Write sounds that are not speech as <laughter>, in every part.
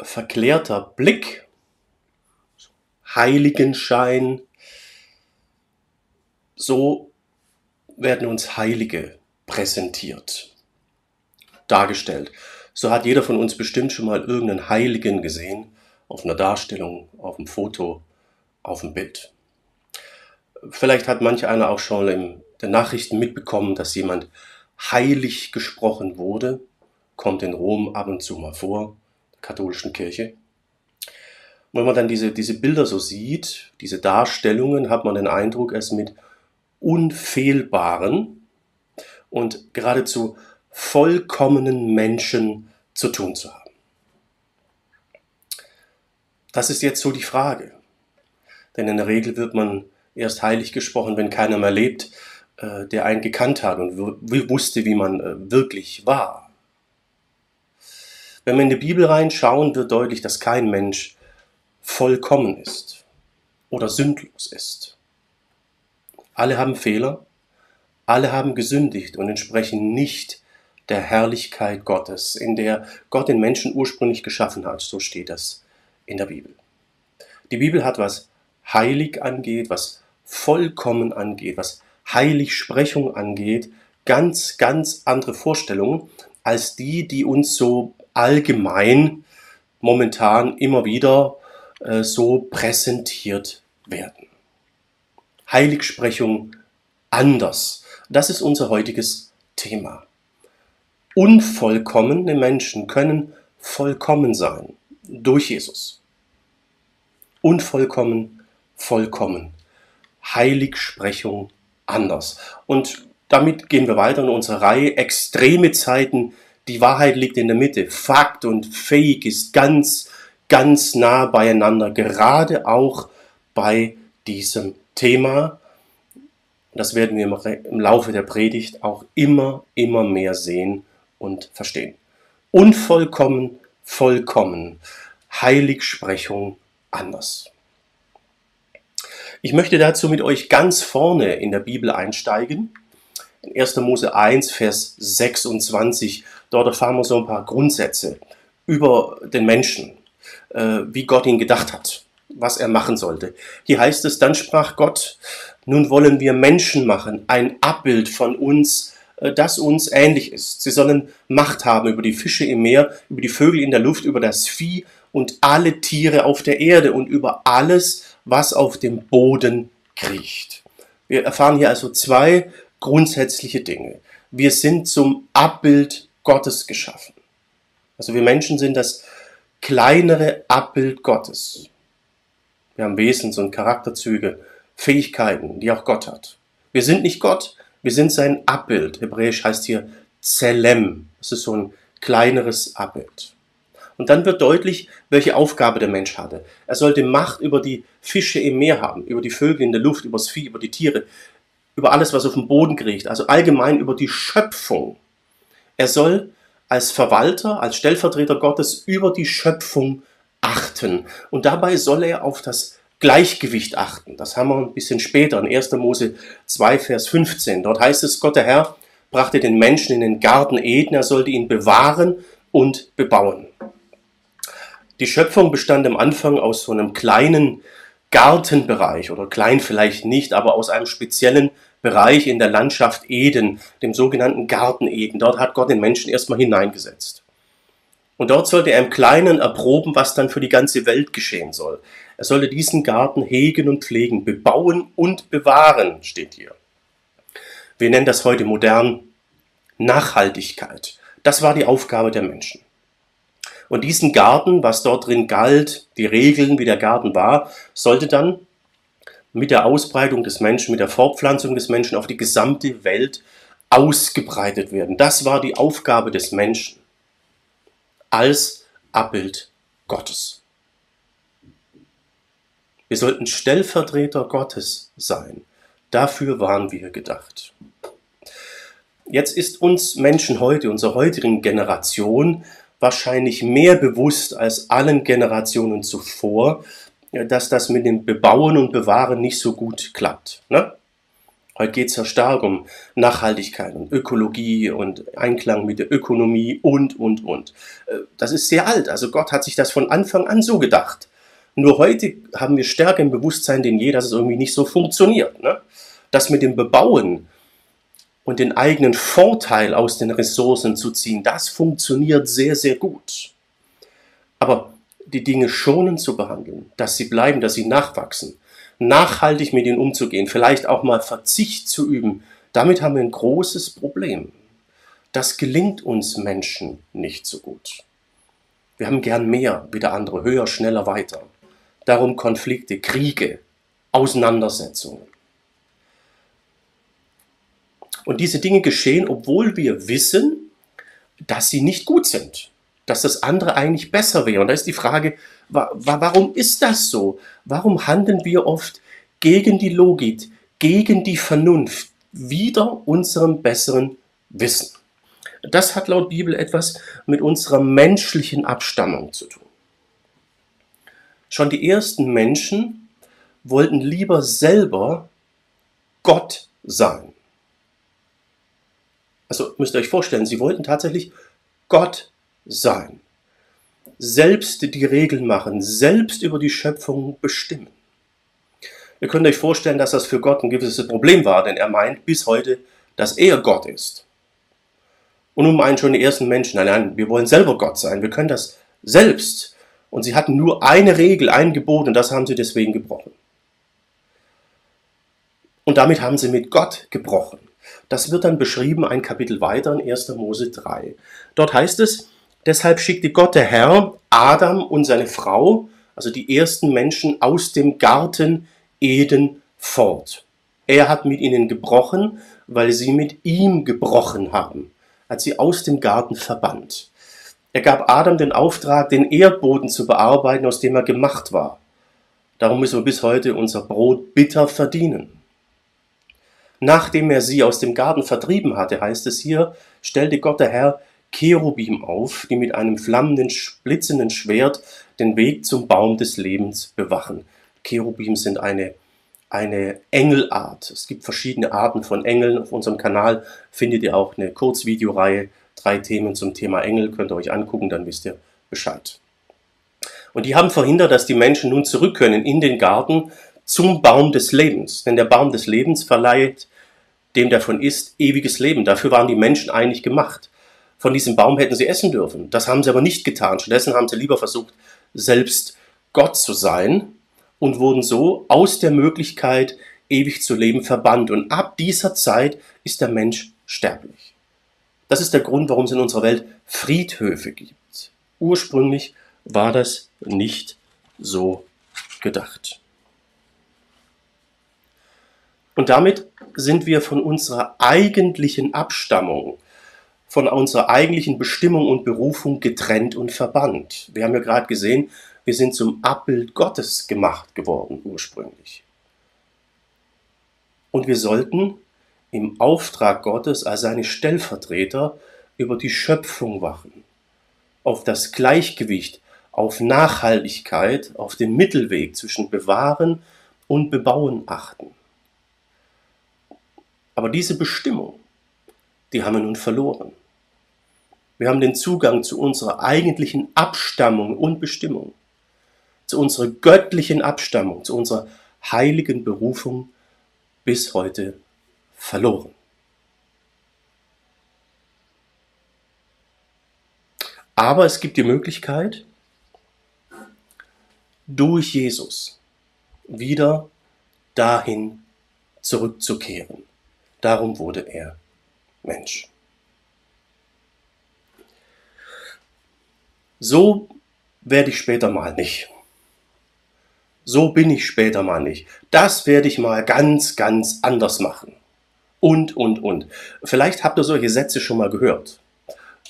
verklärter Blick, Heiligenschein, so werden uns Heilige präsentiert, dargestellt. So hat jeder von uns bestimmt schon mal irgendeinen Heiligen gesehen, auf einer Darstellung, auf einem Foto, auf dem Bild. Vielleicht hat manch einer auch schon in den Nachrichten mitbekommen, dass jemand heilig gesprochen wurde, kommt in Rom ab und zu mal vor, katholischen Kirche. Und wenn man dann diese, diese Bilder so sieht, diese Darstellungen, hat man den Eindruck, es mit unfehlbaren und geradezu vollkommenen Menschen zu tun zu haben. Das ist jetzt so die Frage. Denn in der Regel wird man erst heilig gesprochen, wenn keiner mehr lebt, äh, der einen gekannt hat und wusste, wie man äh, wirklich war. Wenn wir in die Bibel reinschauen, wird deutlich, dass kein Mensch vollkommen ist oder sündlos ist. Alle haben Fehler, alle haben gesündigt und entsprechen nicht der Herrlichkeit Gottes, in der Gott den Menschen ursprünglich geschaffen hat. So steht das in der Bibel. Die Bibel hat, was heilig angeht, was vollkommen angeht, was Heiligsprechung angeht, ganz, ganz andere Vorstellungen als die, die uns so allgemein momentan immer wieder äh, so präsentiert werden. Heiligsprechung anders. Das ist unser heutiges Thema. Unvollkommene Menschen können vollkommen sein durch Jesus. Unvollkommen, vollkommen. Heiligsprechung anders. Und damit gehen wir weiter in unsere Reihe Extreme Zeiten. Die Wahrheit liegt in der Mitte. Fakt und Fake ist ganz, ganz nah beieinander, gerade auch bei diesem Thema. Das werden wir im Laufe der Predigt auch immer, immer mehr sehen und verstehen. Unvollkommen, vollkommen. Heiligsprechung anders. Ich möchte dazu mit euch ganz vorne in der Bibel einsteigen. In 1. Mose 1, Vers 26. Dort erfahren wir so ein paar Grundsätze über den Menschen, äh, wie Gott ihn gedacht hat, was er machen sollte. Hier heißt es, dann sprach Gott, nun wollen wir Menschen machen, ein Abbild von uns, äh, das uns ähnlich ist. Sie sollen Macht haben über die Fische im Meer, über die Vögel in der Luft, über das Vieh und alle Tiere auf der Erde und über alles, was auf dem Boden kriecht. Wir erfahren hier also zwei grundsätzliche Dinge. Wir sind zum Abbild Gottes geschaffen. Also wir Menschen sind das kleinere Abbild Gottes. Wir haben Wesens- und Charakterzüge, Fähigkeiten, die auch Gott hat. Wir sind nicht Gott, wir sind sein Abbild. Hebräisch heißt hier Zelem. Das ist so ein kleineres Abbild. Und dann wird deutlich, welche Aufgabe der Mensch hatte. Er sollte Macht über die Fische im Meer haben, über die Vögel in der Luft, über das Vieh, über die Tiere, über alles, was auf dem Boden kriecht, also allgemein über die Schöpfung. Er soll als Verwalter, als Stellvertreter Gottes über die Schöpfung achten. Und dabei soll er auf das Gleichgewicht achten. Das haben wir ein bisschen später in 1. Mose 2, Vers 15. Dort heißt es, Gott der Herr brachte den Menschen in den Garten Eden, er sollte ihn bewahren und bebauen. Die Schöpfung bestand am Anfang aus so einem kleinen Gartenbereich oder klein vielleicht nicht, aber aus einem speziellen Bereich in der Landschaft Eden, dem sogenannten Garten Eden. Dort hat Gott den Menschen erstmal hineingesetzt. Und dort sollte er im Kleinen erproben, was dann für die ganze Welt geschehen soll. Er sollte diesen Garten hegen und pflegen, bebauen und bewahren, steht hier. Wir nennen das heute modern Nachhaltigkeit. Das war die Aufgabe der Menschen. Und diesen Garten, was dort drin galt, die Regeln, wie der Garten war, sollte dann mit der Ausbreitung des Menschen, mit der Fortpflanzung des Menschen auf die gesamte Welt ausgebreitet werden. Das war die Aufgabe des Menschen als Abbild Gottes. Wir sollten Stellvertreter Gottes sein. Dafür waren wir gedacht. Jetzt ist uns Menschen heute, unserer heutigen Generation, wahrscheinlich mehr bewusst als allen Generationen zuvor, dass das mit dem Bebauen und Bewahren nicht so gut klappt. Ne? Heute geht es ja stark um Nachhaltigkeit und Ökologie und Einklang mit der Ökonomie und, und, und. Äh, das ist sehr alt. Also Gott hat sich das von Anfang an so gedacht. Nur heute haben wir stärker im Bewusstsein denn je, dass es irgendwie nicht so funktioniert. Ne? Das mit dem Bebauen und den eigenen Vorteil aus den Ressourcen zu ziehen, das funktioniert sehr, sehr gut. Aber die Dinge schonend zu behandeln, dass sie bleiben, dass sie nachwachsen, nachhaltig mit ihnen umzugehen, vielleicht auch mal Verzicht zu üben, damit haben wir ein großes Problem. Das gelingt uns Menschen nicht so gut. Wir haben gern mehr, wie der andere, höher, schneller, weiter. Darum Konflikte, Kriege, Auseinandersetzungen. Und diese Dinge geschehen, obwohl wir wissen, dass sie nicht gut sind dass das andere eigentlich besser wäre. Und da ist die Frage, wa warum ist das so? Warum handeln wir oft gegen die Logik, gegen die Vernunft, wider unserem besseren Wissen? Das hat laut Bibel etwas mit unserer menschlichen Abstammung zu tun. Schon die ersten Menschen wollten lieber selber Gott sein. Also müsst ihr euch vorstellen, sie wollten tatsächlich Gott sein. Selbst die Regeln machen, selbst über die Schöpfung bestimmen. Ihr könnt euch vorstellen, dass das für Gott ein gewisses Problem war, denn er meint bis heute, dass er Gott ist. Und nun meinen schon die ersten Menschen, nein, nein, wir wollen selber Gott sein, wir können das selbst. Und sie hatten nur eine Regel, ein Gebot und das haben sie deswegen gebrochen. Und damit haben sie mit Gott gebrochen. Das wird dann beschrieben ein Kapitel weiter in 1. Mose 3. Dort heißt es, Deshalb schickte Gott der Herr Adam und seine Frau, also die ersten Menschen, aus dem Garten Eden fort. Er hat mit ihnen gebrochen, weil sie mit ihm gebrochen haben, hat sie aus dem Garten verbannt. Er gab Adam den Auftrag, den Erdboden zu bearbeiten, aus dem er gemacht war. Darum müssen wir bis heute unser Brot bitter verdienen. Nachdem er sie aus dem Garten vertrieben hatte, heißt es hier, stellte Gott der Herr Cherubim auf, die mit einem flammenden, blitzenden Schwert den Weg zum Baum des Lebens bewachen. Cherubim sind eine, eine Engelart. Es gibt verschiedene Arten von Engeln. Auf unserem Kanal findet ihr auch eine Kurzvideoreihe, drei Themen zum Thema Engel. Könnt ihr euch angucken, dann wisst ihr Bescheid. Und die haben verhindert, dass die Menschen nun zurück können in den Garten zum Baum des Lebens. Denn der Baum des Lebens verleiht dem davon ist ewiges Leben. Dafür waren die Menschen eigentlich gemacht von diesem Baum hätten sie essen dürfen. Das haben sie aber nicht getan. Stattdessen haben sie lieber versucht, selbst Gott zu sein und wurden so aus der Möglichkeit, ewig zu leben, verbannt. Und ab dieser Zeit ist der Mensch sterblich. Das ist der Grund, warum es in unserer Welt Friedhöfe gibt. Ursprünglich war das nicht so gedacht. Und damit sind wir von unserer eigentlichen Abstammung, von unserer eigentlichen Bestimmung und Berufung getrennt und verbannt. Wir haben ja gerade gesehen, wir sind zum Abbild Gottes gemacht geworden ursprünglich. Und wir sollten im Auftrag Gottes als seine Stellvertreter über die Schöpfung wachen, auf das Gleichgewicht, auf Nachhaltigkeit, auf den Mittelweg zwischen Bewahren und Bebauen achten. Aber diese Bestimmung, die haben wir nun verloren. Wir haben den Zugang zu unserer eigentlichen Abstammung und Bestimmung, zu unserer göttlichen Abstammung, zu unserer heiligen Berufung bis heute verloren. Aber es gibt die Möglichkeit, durch Jesus wieder dahin zurückzukehren. Darum wurde er Mensch. So werde ich später mal nicht. So bin ich später mal nicht. Das werde ich mal ganz, ganz anders machen. Und, und, und. Vielleicht habt ihr solche Sätze schon mal gehört.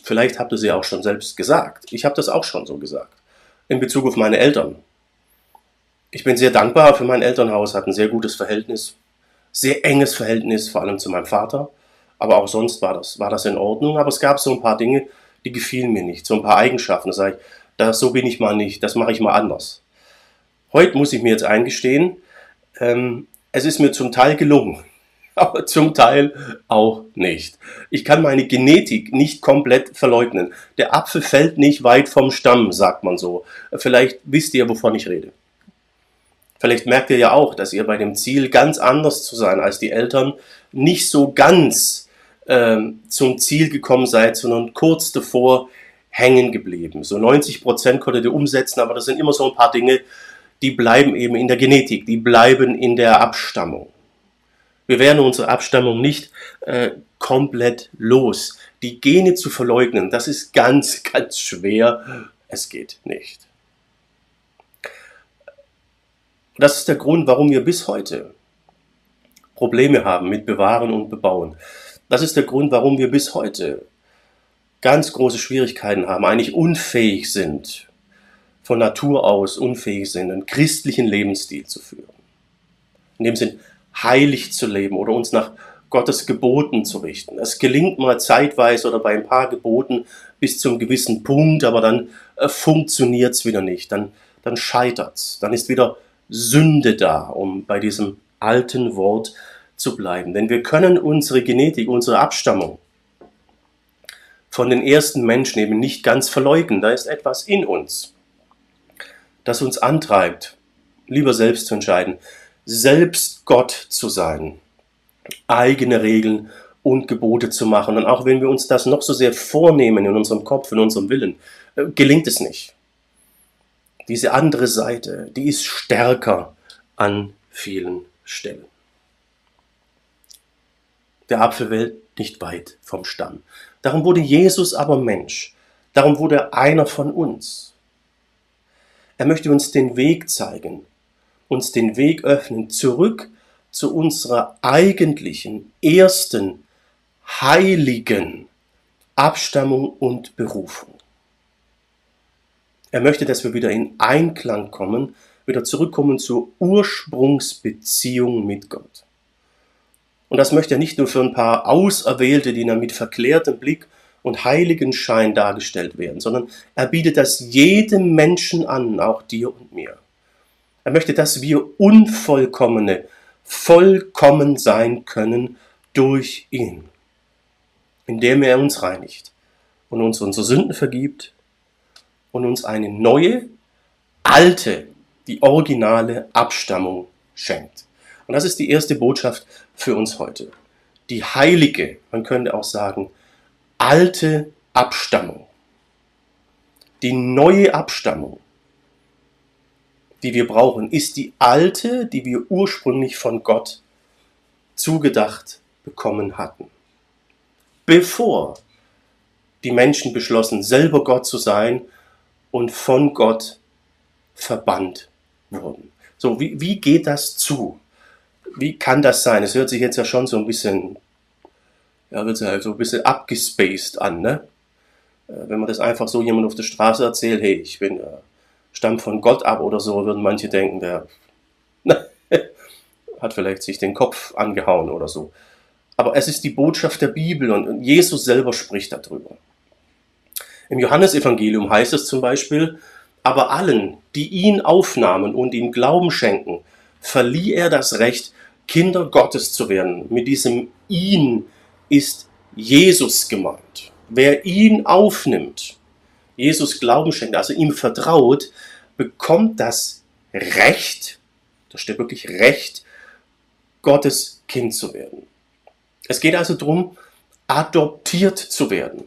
Vielleicht habt ihr sie auch schon selbst gesagt. Ich habe das auch schon so gesagt. In Bezug auf meine Eltern. Ich bin sehr dankbar für mein Elternhaus, hat ein sehr gutes Verhältnis, sehr enges Verhältnis, vor allem zu meinem Vater. Aber auch sonst war das, war das in Ordnung. Aber es gab so ein paar Dinge, die gefielen mir nicht. So ein paar Eigenschaften. Da sage ich, das, so bin ich mal nicht, das mache ich mal anders. Heute muss ich mir jetzt eingestehen, ähm, es ist mir zum Teil gelungen. <laughs> aber zum Teil auch nicht. Ich kann meine Genetik nicht komplett verleugnen. Der Apfel fällt nicht weit vom Stamm, sagt man so. Vielleicht wisst ihr, wovon ich rede. Vielleicht merkt ihr ja auch, dass ihr bei dem Ziel, ganz anders zu sein als die Eltern, nicht so ganz äh, zum Ziel gekommen seid, sondern kurz davor hängen geblieben. So 90 Prozent konntet ihr umsetzen, aber das sind immer so ein paar Dinge, die bleiben eben in der Genetik, die bleiben in der Abstammung. Wir werden unsere Abstammung nicht äh, komplett los. Die Gene zu verleugnen, das ist ganz, <laughs> ganz schwer. Es geht nicht. Das ist der Grund, warum wir bis heute Probleme haben mit Bewahren und Bebauen. Das ist der Grund, warum wir bis heute ganz große Schwierigkeiten haben, eigentlich unfähig sind, von Natur aus unfähig sind, einen christlichen Lebensstil zu führen. In dem Sinn, heilig zu leben oder uns nach Gottes Geboten zu richten. Es gelingt mal zeitweise oder bei ein paar Geboten bis zum gewissen Punkt, aber dann äh, funktioniert es wieder nicht, dann, dann scheitert es, dann ist wieder Sünde da, um bei diesem alten Wort zu bleiben. Denn wir können unsere Genetik, unsere Abstammung von den ersten Menschen eben nicht ganz verleugnen. Da ist etwas in uns, das uns antreibt, lieber selbst zu entscheiden, selbst Gott zu sein, eigene Regeln und Gebote zu machen. Und auch wenn wir uns das noch so sehr vornehmen in unserem Kopf, in unserem Willen, äh, gelingt es nicht. Diese andere Seite, die ist stärker an vielen Stellen. Der Apfel fällt nicht weit vom Stamm. Darum wurde Jesus aber Mensch. Darum wurde er einer von uns. Er möchte uns den Weg zeigen, uns den Weg öffnen, zurück zu unserer eigentlichen, ersten, heiligen Abstammung und Berufung. Er möchte, dass wir wieder in Einklang kommen, wieder zurückkommen zur Ursprungsbeziehung mit Gott. Und das möchte er nicht nur für ein paar Auserwählte, die dann mit verklärtem Blick und Heiligenschein dargestellt werden, sondern er bietet das jedem Menschen an, auch dir und mir. Er möchte, dass wir Unvollkommene vollkommen sein können durch ihn, indem er uns reinigt und uns unsere Sünden vergibt und uns eine neue, alte, die originale Abstammung schenkt. Und das ist die erste Botschaft für uns heute. Die heilige, man könnte auch sagen, alte Abstammung. Die neue Abstammung, die wir brauchen, ist die alte, die wir ursprünglich von Gott zugedacht bekommen hatten. Bevor die Menschen beschlossen, selber Gott zu sein und von Gott verbannt wurden. So, wie, wie geht das zu? Wie kann das sein? Es hört sich jetzt ja schon so ein bisschen, ja, wird halt so ein bisschen abgespaced an, ne? Äh, wenn man das einfach so jemand auf der Straße erzählt, hey, ich bin, äh, stamm von Gott ab oder so, würden manche denken, der <laughs> hat vielleicht sich den Kopf angehauen oder so. Aber es ist die Botschaft der Bibel und Jesus selber spricht darüber. Im Johannesevangelium heißt es zum Beispiel, aber allen, die ihn aufnahmen und ihm Glauben schenken, verlieh er das Recht, Kinder Gottes zu werden. Mit diesem ihn ist Jesus gemeint. Wer ihn aufnimmt, Jesus Glauben schenkt, also ihm vertraut, bekommt das Recht, da steht wirklich Recht, Gottes Kind zu werden. Es geht also darum, adoptiert zu werden,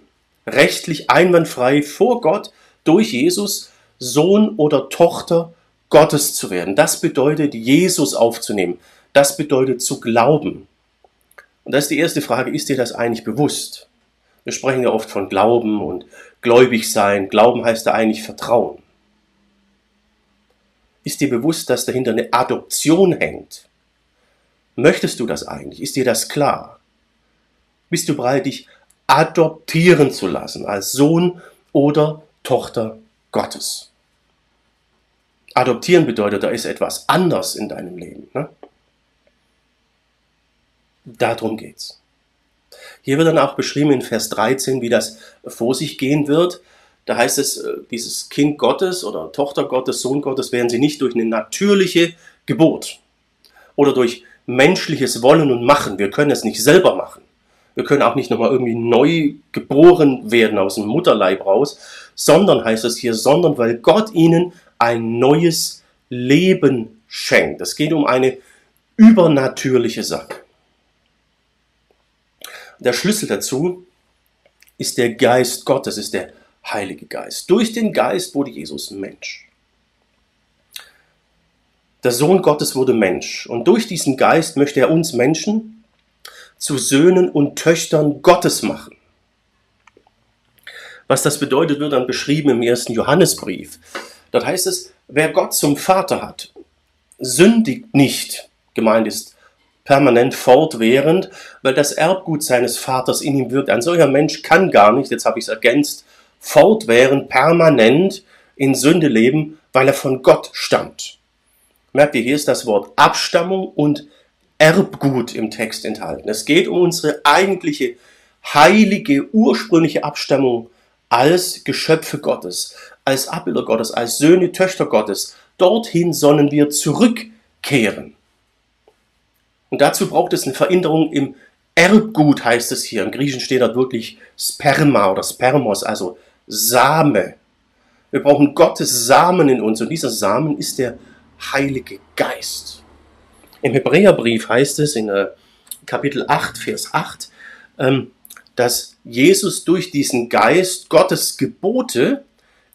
rechtlich einwandfrei vor Gott durch Jesus Sohn oder Tochter Gottes zu werden. Das bedeutet, Jesus aufzunehmen. Das bedeutet zu glauben. Und das ist die erste Frage, ist dir das eigentlich bewusst? Wir sprechen ja oft von Glauben und gläubig sein. Glauben heißt da eigentlich Vertrauen. Ist dir bewusst, dass dahinter eine Adoption hängt? Möchtest du das eigentlich? Ist dir das klar? Bist du bereit, dich adoptieren zu lassen als Sohn oder Tochter Gottes? Adoptieren bedeutet, da ist etwas anders in deinem Leben. Ne? Darum geht's. Hier wird dann auch beschrieben in Vers 13, wie das vor sich gehen wird. Da heißt es, äh, dieses Kind Gottes oder Tochter Gottes, Sohn Gottes werden sie nicht durch eine natürliche Geburt oder durch menschliches Wollen und Machen. Wir können es nicht selber machen. Wir können auch nicht nochmal irgendwie neu geboren werden aus dem Mutterleib raus, sondern heißt es hier, sondern weil Gott ihnen ein neues Leben schenkt. Es geht um eine übernatürliche Sache. Der Schlüssel dazu ist der Geist Gottes, ist der Heilige Geist. Durch den Geist wurde Jesus Mensch. Der Sohn Gottes wurde Mensch und durch diesen Geist möchte er uns Menschen zu Söhnen und Töchtern Gottes machen. Was das bedeutet, wird dann beschrieben im ersten Johannesbrief. Dort heißt es, wer Gott zum Vater hat, sündigt nicht. Gemeint ist permanent fortwährend, weil das Erbgut seines Vaters in ihm wirkt. Ein solcher Mensch kann gar nicht, jetzt habe ich es ergänzt, fortwährend, permanent in Sünde leben, weil er von Gott stammt. Merkt ihr, hier ist das Wort Abstammung und Erbgut im Text enthalten. Es geht um unsere eigentliche heilige, ursprüngliche Abstammung als Geschöpfe Gottes, als Abbilder Gottes, als Söhne, Töchter Gottes. Dorthin sollen wir zurückkehren. Und dazu braucht es eine Veränderung im Erbgut, heißt es hier. Im Griechischen steht dort wirklich Sperma oder Spermos, also Same. Wir brauchen Gottes Samen in uns und dieser Samen ist der Heilige Geist. Im Hebräerbrief heißt es in äh, Kapitel 8, Vers 8, ähm, dass Jesus durch diesen Geist Gottes Gebote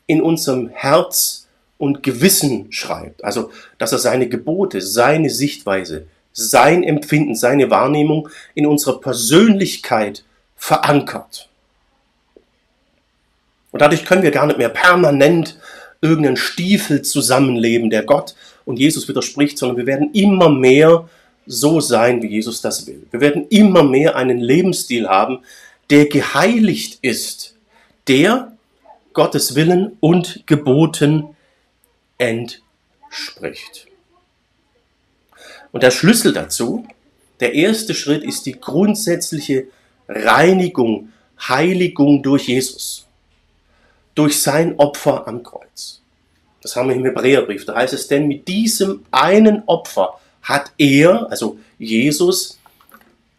in unserem Herz und Gewissen schreibt. Also, dass er seine Gebote, seine Sichtweise, sein Empfinden, seine Wahrnehmung in unserer Persönlichkeit verankert. Und dadurch können wir gar nicht mehr permanent irgendeinen Stiefel zusammenleben, der Gott und Jesus widerspricht, sondern wir werden immer mehr so sein, wie Jesus das will. Wir werden immer mehr einen Lebensstil haben, der geheiligt ist, der Gottes Willen und Geboten entspricht. Und der Schlüssel dazu, der erste Schritt ist die grundsätzliche Reinigung, Heiligung durch Jesus, durch sein Opfer am Kreuz. Das haben wir im Hebräerbrief. Da heißt es, denn mit diesem einen Opfer hat er, also Jesus,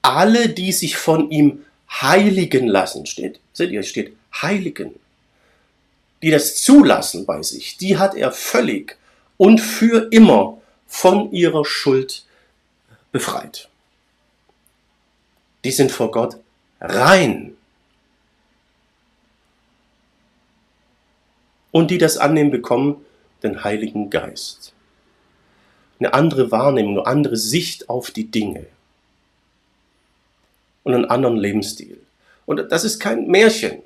alle, die sich von ihm heiligen lassen, steht, seht ihr, steht heiligen, die das zulassen bei sich, die hat er völlig und für immer von ihrer Schuld befreit. Die sind vor Gott rein. Und die das annehmen, bekommen den Heiligen Geist. Eine andere Wahrnehmung, eine andere Sicht auf die Dinge. Und einen anderen Lebensstil. Und das ist kein Märchen.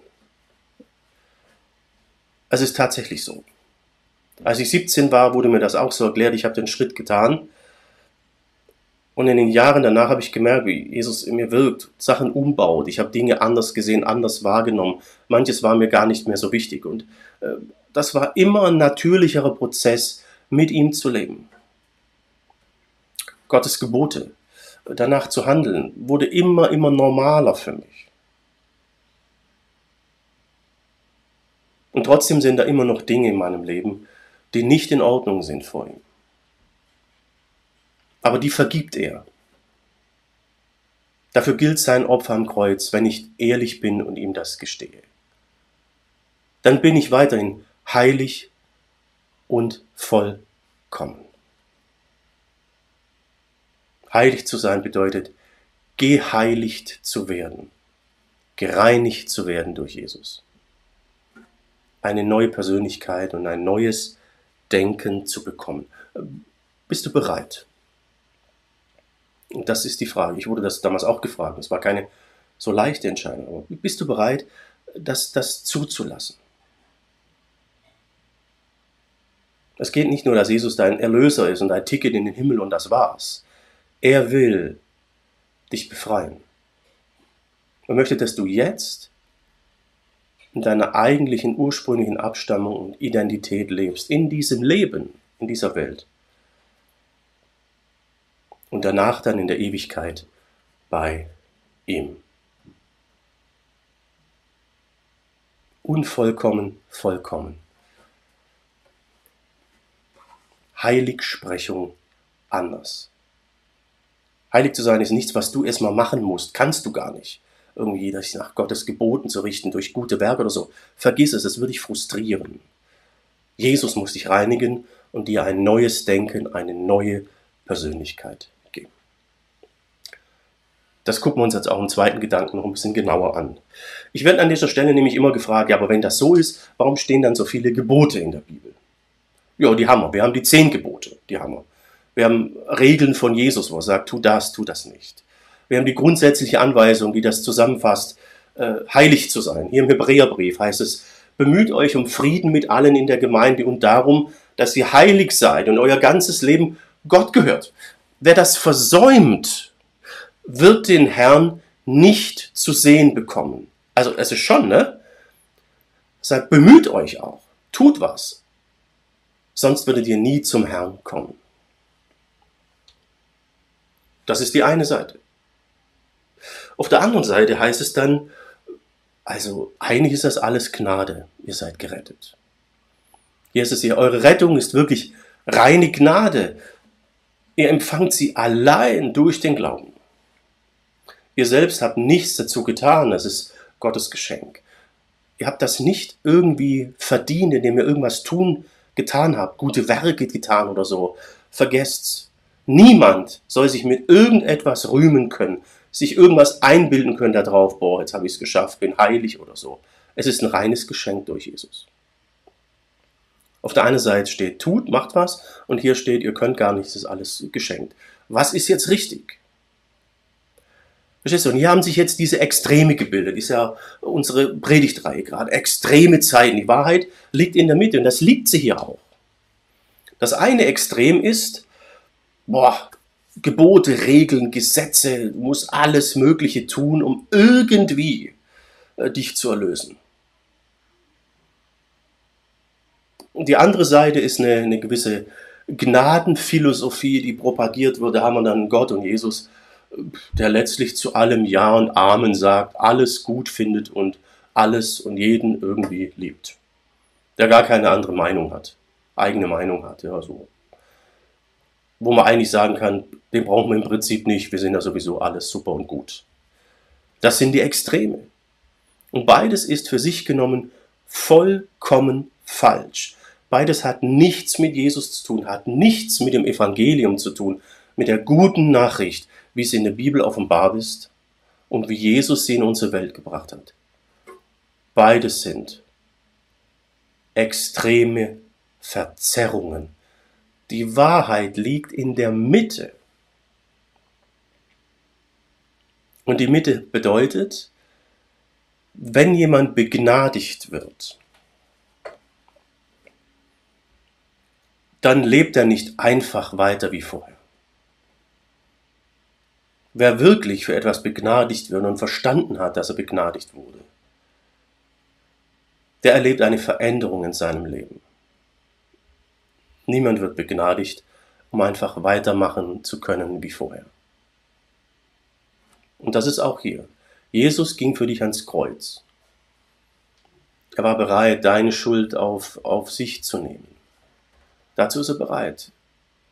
Es ist tatsächlich so. Als ich 17 war, wurde mir das auch so erklärt. Ich habe den Schritt getan. Und in den Jahren danach habe ich gemerkt, wie Jesus in mir wirkt, Sachen umbaut. Ich habe Dinge anders gesehen, anders wahrgenommen. Manches war mir gar nicht mehr so wichtig. Und äh, das war immer ein natürlicherer Prozess, mit ihm zu leben. Gottes Gebote, danach zu handeln, wurde immer, immer normaler für mich. Und trotzdem sind da immer noch Dinge in meinem Leben, die nicht in Ordnung sind vor ihm. Aber die vergibt er. Dafür gilt sein Opfer am Kreuz, wenn ich ehrlich bin und ihm das gestehe. Dann bin ich weiterhin heilig und vollkommen. Heilig zu sein bedeutet, geheiligt zu werden, gereinigt zu werden durch Jesus. Eine neue Persönlichkeit und ein neues Denken zu bekommen. Bist du bereit? Und das ist die Frage. Ich wurde das damals auch gefragt. Es war keine so leichte Entscheidung. Aber bist du bereit, das, das zuzulassen? Es geht nicht nur, dass Jesus dein Erlöser ist und dein Ticket in den Himmel und das war's. Er will dich befreien. Er möchte, dass du jetzt in deiner eigentlichen ursprünglichen Abstammung und Identität lebst, in diesem Leben, in dieser Welt. Und danach dann in der Ewigkeit bei ihm. Unvollkommen, vollkommen. Heiligsprechung anders. Heilig zu sein ist nichts, was du erstmal machen musst. Kannst du gar nicht. Irgendwie dich nach Gottes Geboten zu richten, durch gute Werke oder so. Vergiss es, es würde dich frustrieren. Jesus muss dich reinigen und dir ein neues Denken, eine neue Persönlichkeit geben. Das gucken wir uns jetzt auch im zweiten Gedanken noch ein bisschen genauer an. Ich werde an dieser Stelle nämlich immer gefragt, ja, aber wenn das so ist, warum stehen dann so viele Gebote in der Bibel? Ja, die haben wir. Wir haben die zehn Gebote, die haben wir. Wir haben Regeln von Jesus, wo er sagt, tu das, tu das nicht. Wir haben die grundsätzliche Anweisung, die das zusammenfasst, äh, heilig zu sein. Hier im Hebräerbrief heißt es, bemüht euch um Frieden mit allen in der Gemeinde und darum, dass ihr heilig seid und euer ganzes Leben Gott gehört. Wer das versäumt, wird den Herrn nicht zu sehen bekommen. Also es ist schon, ne? Sagt, bemüht euch auch, tut was, sonst würdet ihr nie zum Herrn kommen. Das ist die eine Seite. Auf der anderen Seite heißt es dann, also eigentlich ist das alles Gnade, ihr seid gerettet. Hier es hier, eure Rettung ist wirklich reine Gnade. Ihr empfangt sie allein durch den Glauben. Ihr selbst habt nichts dazu getan, das ist Gottes Geschenk. Ihr habt das nicht irgendwie verdient, indem ihr irgendwas tun, getan habt, gute Werke getan oder so. Vergesst's. Niemand soll sich mit irgendetwas rühmen können, sich irgendwas einbilden können darauf, boah, jetzt habe ich es geschafft, bin heilig oder so. Es ist ein reines Geschenk durch Jesus. Auf der einen Seite steht, tut, macht was, und hier steht, ihr könnt gar nichts, ist alles geschenkt. Was ist jetzt richtig? Verstehst du? Und hier haben sich jetzt diese Extreme gebildet. Ist ja unsere Predigtreihe gerade. Extreme Zeiten. Die Wahrheit liegt in der Mitte und das liegt sie hier auch. Das eine Extrem ist, boah, Gebote, Regeln, Gesetze, muss alles Mögliche tun, um irgendwie äh, dich zu erlösen. Und die andere Seite ist eine, eine gewisse Gnadenphilosophie, die propagiert wird. Da haben wir dann Gott und Jesus, der letztlich zu allem Ja und Amen sagt, alles gut findet und alles und jeden irgendwie liebt. Der gar keine andere Meinung hat, eigene Meinung hat, ja, so wo man eigentlich sagen kann, den brauchen wir im Prinzip nicht, wir sind ja sowieso alles super und gut. Das sind die Extreme. Und beides ist für sich genommen vollkommen falsch. Beides hat nichts mit Jesus zu tun, hat nichts mit dem Evangelium zu tun, mit der guten Nachricht, wie sie in der Bibel offenbart ist und wie Jesus sie in unsere Welt gebracht hat. Beides sind extreme Verzerrungen die Wahrheit liegt in der Mitte. Und die Mitte bedeutet, wenn jemand begnadigt wird, dann lebt er nicht einfach weiter wie vorher. Wer wirklich für etwas begnadigt wird und verstanden hat, dass er begnadigt wurde, der erlebt eine Veränderung in seinem Leben. Niemand wird begnadigt, um einfach weitermachen zu können wie vorher. Und das ist auch hier. Jesus ging für dich ans Kreuz. Er war bereit, deine Schuld auf, auf sich zu nehmen. Dazu ist er bereit,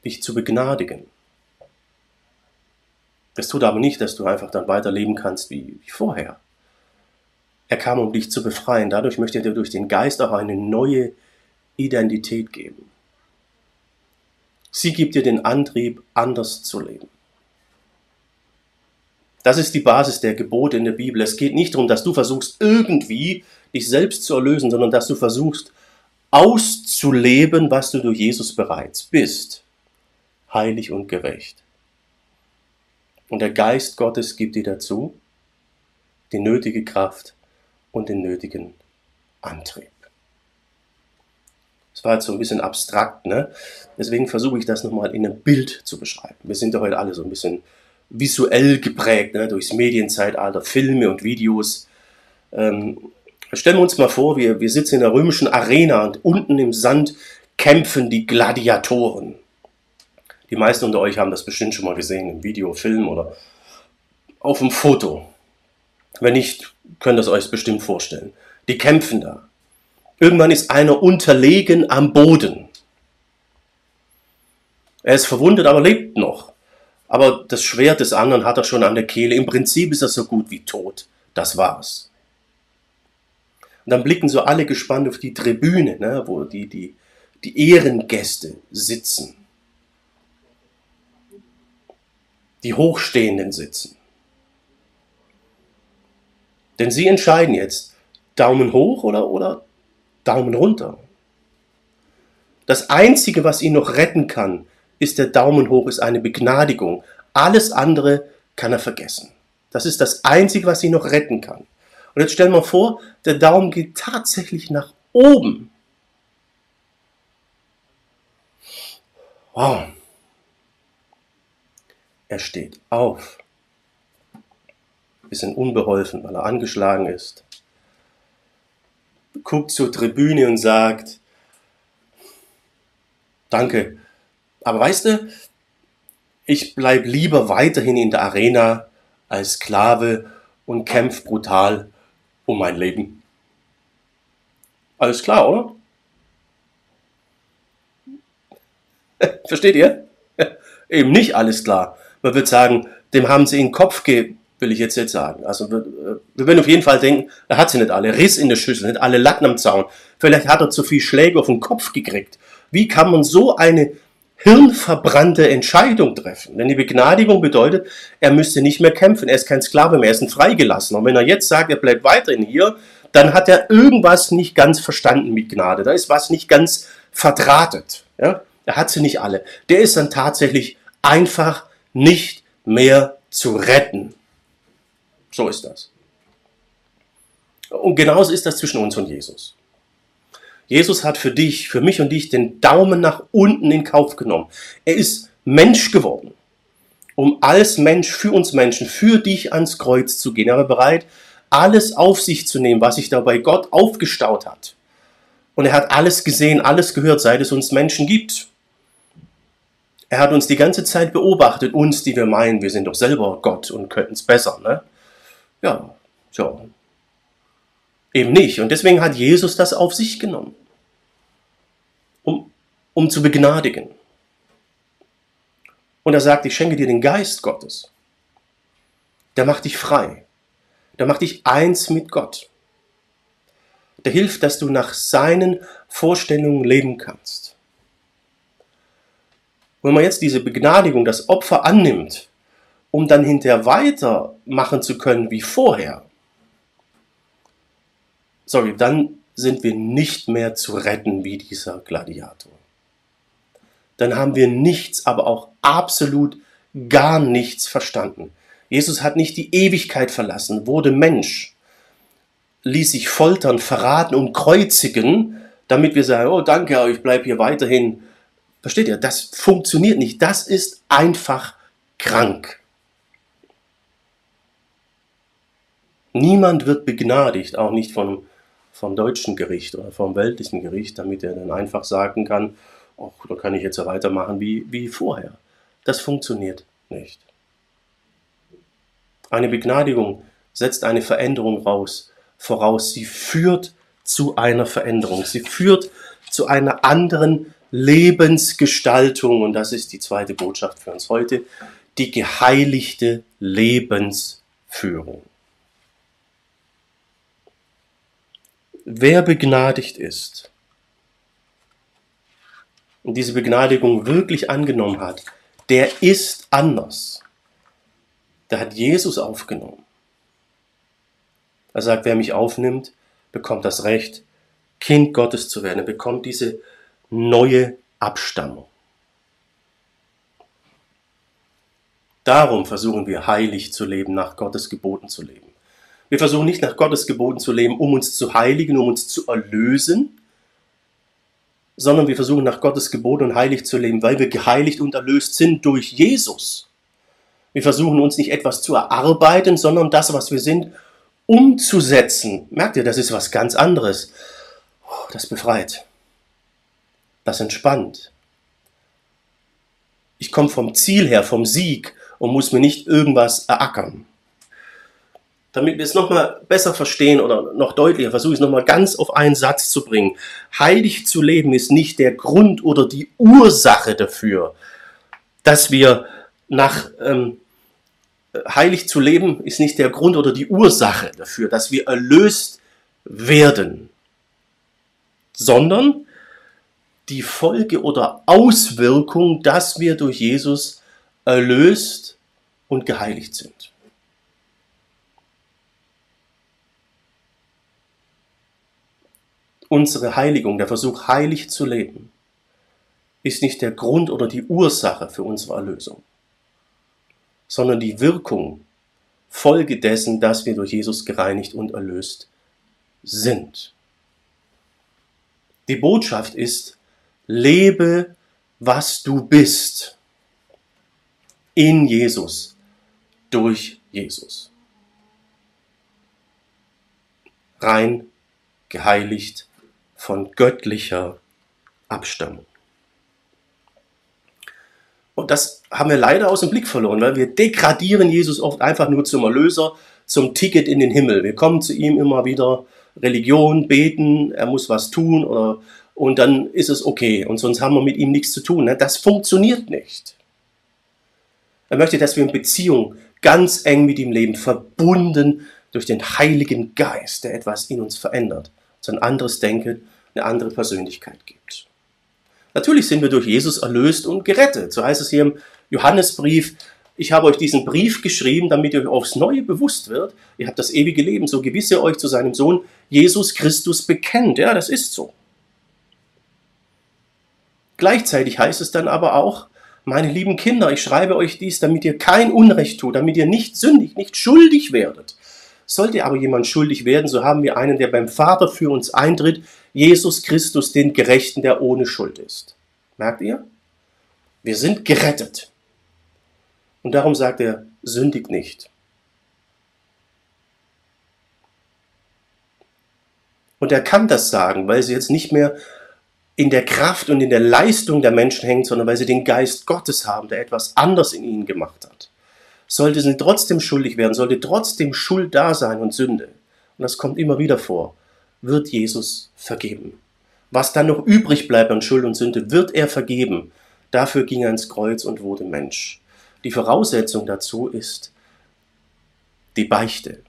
dich zu begnadigen. Das tut aber nicht, dass du einfach dann weiterleben kannst wie, wie vorher. Er kam, um dich zu befreien. Dadurch möchte er dir durch den Geist auch eine neue Identität geben. Sie gibt dir den Antrieb, anders zu leben. Das ist die Basis der Gebote in der Bibel. Es geht nicht darum, dass du versuchst, irgendwie dich selbst zu erlösen, sondern dass du versuchst, auszuleben, was du durch Jesus bereits bist. Heilig und gerecht. Und der Geist Gottes gibt dir dazu die nötige Kraft und den nötigen Antrieb. Das war jetzt so ein bisschen abstrakt, ne? Deswegen versuche ich das nochmal in einem Bild zu beschreiben. Wir sind ja heute alle so ein bisschen visuell geprägt, ne? durchs Medienzeitalter, Filme und Videos. Ähm, stellen wir uns mal vor, wir, wir sitzen in der römischen Arena und unten im Sand kämpfen die Gladiatoren. Die meisten unter euch haben das bestimmt schon mal gesehen im Video, Film oder auf dem Foto. Wenn nicht, könnt ihr es euch bestimmt vorstellen. Die kämpfen da. Irgendwann ist einer unterlegen am Boden. Er ist verwundet, aber lebt noch. Aber das Schwert des anderen hat er schon an der Kehle. Im Prinzip ist er so gut wie tot. Das war's. Und dann blicken so alle gespannt auf die Tribüne, ne, wo die, die, die Ehrengäste sitzen. Die Hochstehenden sitzen. Denn sie entscheiden jetzt, Daumen hoch oder, oder Daumen runter. Das Einzige, was ihn noch retten kann, ist der Daumen hoch, ist eine Begnadigung. Alles andere kann er vergessen. Das ist das Einzige, was ihn noch retten kann. Und jetzt stellen wir vor, der Daumen geht tatsächlich nach oben. Wow. Er steht auf. Bisschen unbeholfen, weil er angeschlagen ist. Guckt zur Tribüne und sagt, danke, aber weißt du, ich bleib lieber weiterhin in der Arena als Sklave und kämpf brutal um mein Leben. Alles klar, oder? <laughs> Versteht ihr? <laughs> Eben nicht alles klar. Man wird sagen, dem haben sie in den Kopf ge, will ich jetzt nicht sagen. Also wir, wir werden auf jeden Fall denken, er hat sie nicht alle. Riss in der Schüssel, nicht alle Latten am Zaun. Vielleicht hat er zu viel Schläge auf den Kopf gekriegt. Wie kann man so eine hirnverbrannte Entscheidung treffen. Denn die Begnadigung bedeutet, er müsste nicht mehr kämpfen, er ist kein Sklave mehr, er ist ein Freigelassen. Und wenn er jetzt sagt, er bleibt weiterhin hier, dann hat er irgendwas nicht ganz verstanden mit Gnade. Da ist was nicht ganz verdrahtet. Ja? Er hat sie nicht alle. Der ist dann tatsächlich einfach nicht mehr zu retten. So ist das. Und genauso ist das zwischen uns und Jesus. Jesus hat für dich, für mich und dich den Daumen nach unten in Kauf genommen. Er ist Mensch geworden, um als Mensch für uns Menschen, für dich ans Kreuz zu gehen. Er war bereit, alles auf sich zu nehmen, was sich da bei Gott aufgestaut hat. Und er hat alles gesehen, alles gehört, seit es uns Menschen gibt. Er hat uns die ganze Zeit beobachtet, uns, die wir meinen, wir sind doch selber Gott und könnten es besser. Ne? Ja, so. Eben nicht. Und deswegen hat Jesus das auf sich genommen um, um zu begnadigen. Und er sagt, ich schenke dir den Geist Gottes. Der macht dich frei. Der macht dich eins mit Gott. Der hilft, dass du nach seinen Vorstellungen leben kannst. Wenn man jetzt diese Begnadigung, das Opfer annimmt, um dann hinterher weitermachen zu können wie vorher, sorry, dann sind wir nicht mehr zu retten wie dieser Gladiator. Dann haben wir nichts, aber auch absolut gar nichts verstanden. Jesus hat nicht die Ewigkeit verlassen, wurde Mensch, ließ sich foltern, verraten und kreuzigen, damit wir sagen, oh danke, ich bleibe hier weiterhin. Versteht ihr? Das funktioniert nicht. Das ist einfach krank. Niemand wird begnadigt, auch nicht von vom deutschen Gericht oder vom weltlichen Gericht, damit er dann einfach sagen kann, oh, da kann ich jetzt ja weitermachen wie, wie vorher. Das funktioniert nicht. Eine Begnadigung setzt eine Veränderung raus, voraus. Sie führt zu einer Veränderung. Sie führt zu einer anderen Lebensgestaltung. Und das ist die zweite Botschaft für uns heute. Die geheiligte Lebensführung. Wer begnadigt ist und diese Begnadigung wirklich angenommen hat, der ist anders. Der hat Jesus aufgenommen. Er sagt, wer mich aufnimmt, bekommt das Recht, Kind Gottes zu werden. Er bekommt diese neue Abstammung. Darum versuchen wir heilig zu leben, nach Gottes Geboten zu leben. Wir versuchen nicht nach Gottes Geboten zu leben, um uns zu heiligen, um uns zu erlösen, sondern wir versuchen nach Gottes Geboten und heilig zu leben, weil wir geheiligt und erlöst sind durch Jesus. Wir versuchen uns nicht etwas zu erarbeiten, sondern das, was wir sind, umzusetzen. Merkt ihr, das ist was ganz anderes. Das befreit. Das entspannt. Ich komme vom Ziel her, vom Sieg und muss mir nicht irgendwas erackern damit wir es nochmal besser verstehen oder noch deutlicher, versuche ich es nochmal ganz auf einen Satz zu bringen. Heilig zu leben ist nicht der Grund oder die Ursache dafür, dass wir nach ähm, heilig zu leben ist nicht der Grund oder die Ursache dafür, dass wir erlöst werden, sondern die Folge oder Auswirkung, dass wir durch Jesus erlöst und geheiligt sind. Unsere Heiligung, der Versuch heilig zu leben, ist nicht der Grund oder die Ursache für unsere Erlösung, sondern die Wirkung, Folge dessen, dass wir durch Jesus gereinigt und erlöst sind. Die Botschaft ist, lebe, was du bist. In Jesus, durch Jesus. Rein, geheiligt, von göttlicher Abstammung. Und das haben wir leider aus dem Blick verloren, weil wir degradieren Jesus oft einfach nur zum Erlöser, zum Ticket in den Himmel. Wir kommen zu ihm immer wieder, Religion, beten, er muss was tun oder und dann ist es okay und sonst haben wir mit ihm nichts zu tun. Ne? Das funktioniert nicht. Er möchte, dass wir in Beziehung ganz eng mit ihm leben, verbunden durch den Heiligen Geist, der etwas in uns verändert, uns ein anderes Denken, eine andere Persönlichkeit gibt. Natürlich sind wir durch Jesus erlöst und gerettet. So heißt es hier im Johannesbrief, ich habe euch diesen Brief geschrieben, damit ihr euch aufs Neue bewusst wird. Ihr habt das ewige Leben, so gewiss ihr euch zu seinem Sohn Jesus Christus bekennt. Ja, das ist so. Gleichzeitig heißt es dann aber auch, meine lieben Kinder, ich schreibe euch dies, damit ihr kein Unrecht tut, damit ihr nicht sündig, nicht schuldig werdet. Sollte aber jemand schuldig werden, so haben wir einen, der beim Vater für uns eintritt, Jesus Christus, den Gerechten, der ohne Schuld ist. Merkt ihr? Wir sind gerettet. Und darum sagt er, sündigt nicht. Und er kann das sagen, weil sie jetzt nicht mehr in der Kraft und in der Leistung der Menschen hängt, sondern weil sie den Geist Gottes haben, der etwas anders in ihnen gemacht hat. Sollte sie trotzdem schuldig werden, sollte trotzdem Schuld da sein und Sünde, und das kommt immer wieder vor, wird Jesus vergeben. Was dann noch übrig bleibt an Schuld und Sünde, wird er vergeben. Dafür ging er ins Kreuz und wurde Mensch. Die Voraussetzung dazu ist die Beichte.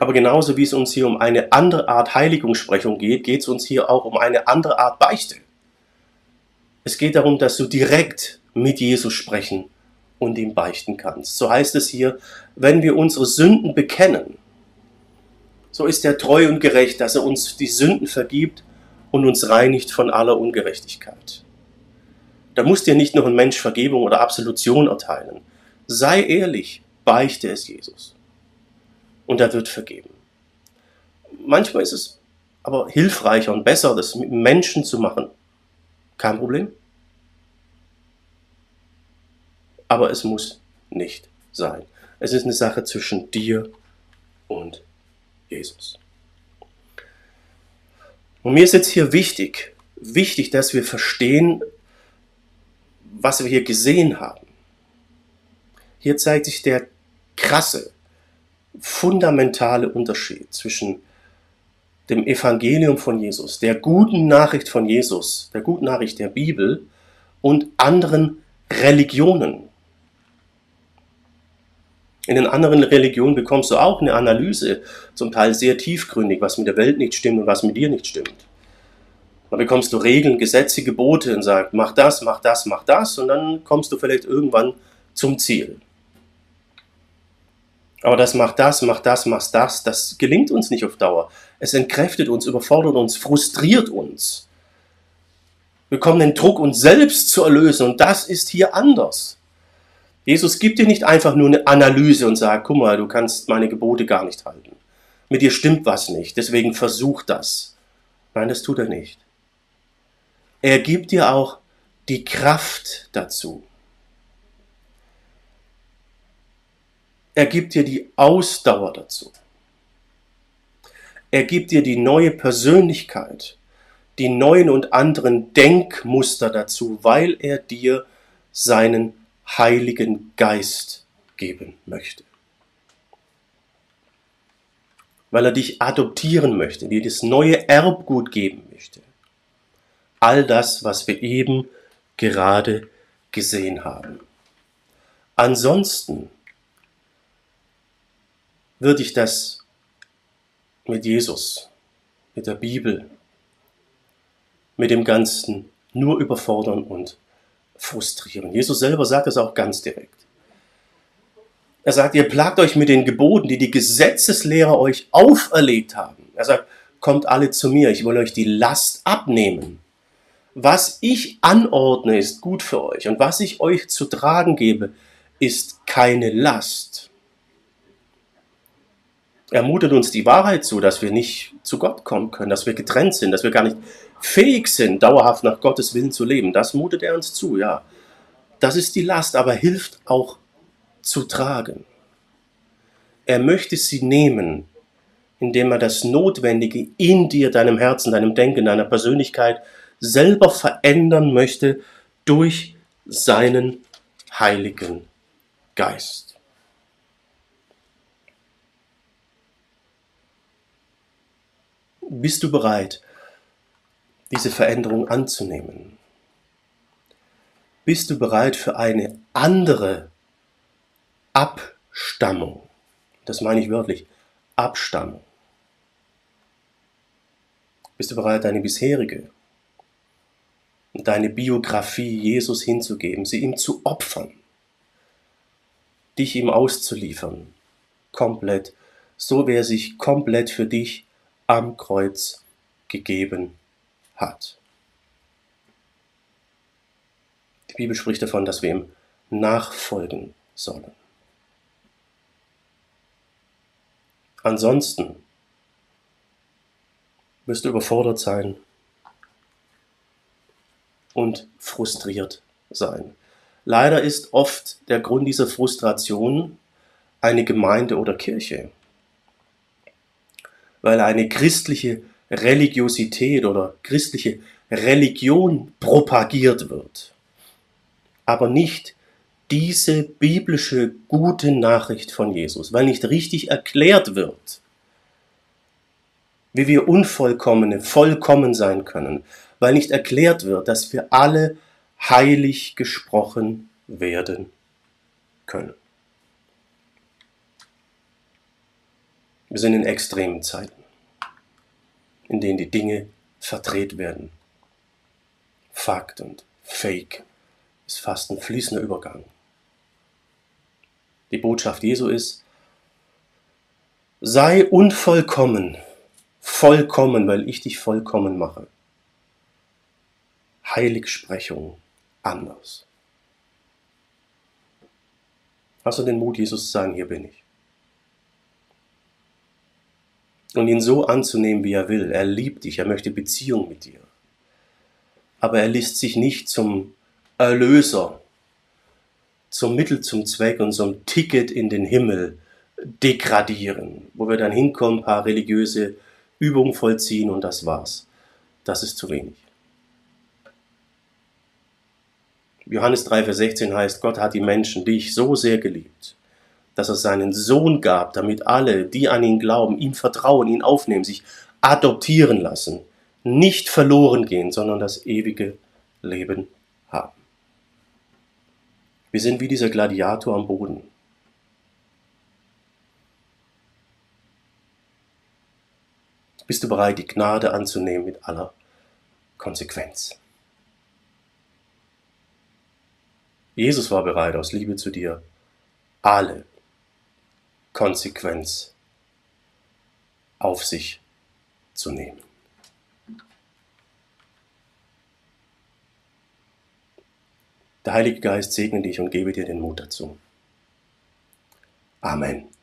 Aber genauso wie es uns hier um eine andere Art Heiligungssprechung geht, geht es uns hier auch um eine andere Art Beichte. Es geht darum, dass du direkt mit Jesus sprechen und ihm beichten kannst. So heißt es hier, wenn wir unsere Sünden bekennen, so ist er treu und gerecht, dass er uns die Sünden vergibt und uns reinigt von aller Ungerechtigkeit. Da muss dir nicht noch ein Mensch Vergebung oder Absolution erteilen. Sei ehrlich, beichte es Jesus und er wird vergeben. Manchmal ist es aber hilfreicher und besser, das mit Menschen zu machen. Kein Problem. Aber es muss nicht sein. Es ist eine Sache zwischen dir und Jesus. Und mir ist jetzt hier wichtig, wichtig, dass wir verstehen, was wir hier gesehen haben. Hier zeigt sich der krasse, fundamentale Unterschied zwischen dem Evangelium von Jesus, der guten Nachricht von Jesus, der guten Nachricht der Bibel und anderen Religionen. In den anderen Religionen bekommst du auch eine Analyse, zum Teil sehr tiefgründig, was mit der Welt nicht stimmt und was mit dir nicht stimmt. Da bekommst du Regeln, Gesetze, Gebote und sagst, mach das, mach das, mach das und dann kommst du vielleicht irgendwann zum Ziel. Aber das macht das, macht das, macht das, das gelingt uns nicht auf Dauer. Es entkräftet uns, überfordert uns, frustriert uns. Wir kommen den Druck, uns selbst zu erlösen und das ist hier anders. Jesus gibt dir nicht einfach nur eine Analyse und sagt, guck mal, du kannst meine Gebote gar nicht halten. Mit dir stimmt was nicht, deswegen versuch das. Nein, das tut er nicht. Er gibt dir auch die Kraft dazu. Er gibt dir die Ausdauer dazu. Er gibt dir die neue Persönlichkeit, die neuen und anderen Denkmuster dazu, weil er dir seinen Heiligen Geist geben möchte. Weil er dich adoptieren möchte, dir das neue Erbgut geben möchte. All das, was wir eben gerade gesehen haben. Ansonsten würde ich das mit Jesus, mit der Bibel, mit dem Ganzen nur überfordern und frustrieren. Jesus selber sagt das auch ganz direkt. Er sagt, ihr plagt euch mit den Geboten, die die Gesetzeslehrer euch auferlegt haben. Er sagt, kommt alle zu mir, ich will euch die Last abnehmen. Was ich anordne, ist gut für euch und was ich euch zu tragen gebe, ist keine Last. Er mutet uns die Wahrheit zu, dass wir nicht zu Gott kommen können, dass wir getrennt sind, dass wir gar nicht fähig sind, dauerhaft nach Gottes Willen zu leben. Das mutet er uns zu, ja. Das ist die Last, aber hilft auch zu tragen. Er möchte sie nehmen, indem er das Notwendige in dir, deinem Herzen, deinem Denken, deiner Persönlichkeit selber verändern möchte durch seinen Heiligen Geist. Bist du bereit, diese Veränderung anzunehmen? Bist du bereit für eine andere Abstammung? Das meine ich wörtlich. Abstammung. Bist du bereit, deine bisherige deine Biografie Jesus hinzugeben, sie ihm zu opfern, dich ihm auszuliefern, komplett, so wie er sich komplett für dich am Kreuz gegeben hat. Die Bibel spricht davon, dass wir ihm nachfolgen sollen. Ansonsten wirst du überfordert sein und frustriert sein. Leider ist oft der Grund dieser Frustration eine Gemeinde oder Kirche, weil eine christliche Religiosität oder christliche Religion propagiert wird, aber nicht diese biblische gute Nachricht von Jesus, weil nicht richtig erklärt wird, wie wir Unvollkommene vollkommen sein können, weil nicht erklärt wird, dass wir alle heilig gesprochen werden können. Wir sind in extremen Zeiten, in denen die Dinge verdreht werden. Fakt und Fake ist fast ein fließender Übergang. Die Botschaft Jesu ist, sei unvollkommen, vollkommen, weil ich dich vollkommen mache. Heiligsprechung anders. Hast du den Mut, Jesus zu sagen, hier bin ich? Und ihn so anzunehmen, wie er will. Er liebt dich, er möchte Beziehung mit dir. Aber er lässt sich nicht zum Erlöser, zum Mittel zum Zweck und zum Ticket in den Himmel degradieren, wo wir dann hinkommen, ein paar religiöse Übungen vollziehen und das war's. Das ist zu wenig. Johannes 3, Vers 16 heißt, Gott hat die Menschen, dich so sehr geliebt, dass er seinen Sohn gab, damit alle, die an ihn glauben, ihm vertrauen, ihn aufnehmen, sich adoptieren lassen, nicht verloren gehen, sondern das ewige Leben haben. Wir sind wie dieser Gladiator am Boden. Bist du bereit, die Gnade anzunehmen mit aller Konsequenz? Jesus war bereit, aus Liebe zu dir alle Konsequenz auf sich zu nehmen. Der Heilige Geist segne dich und gebe dir den Mut dazu. Amen.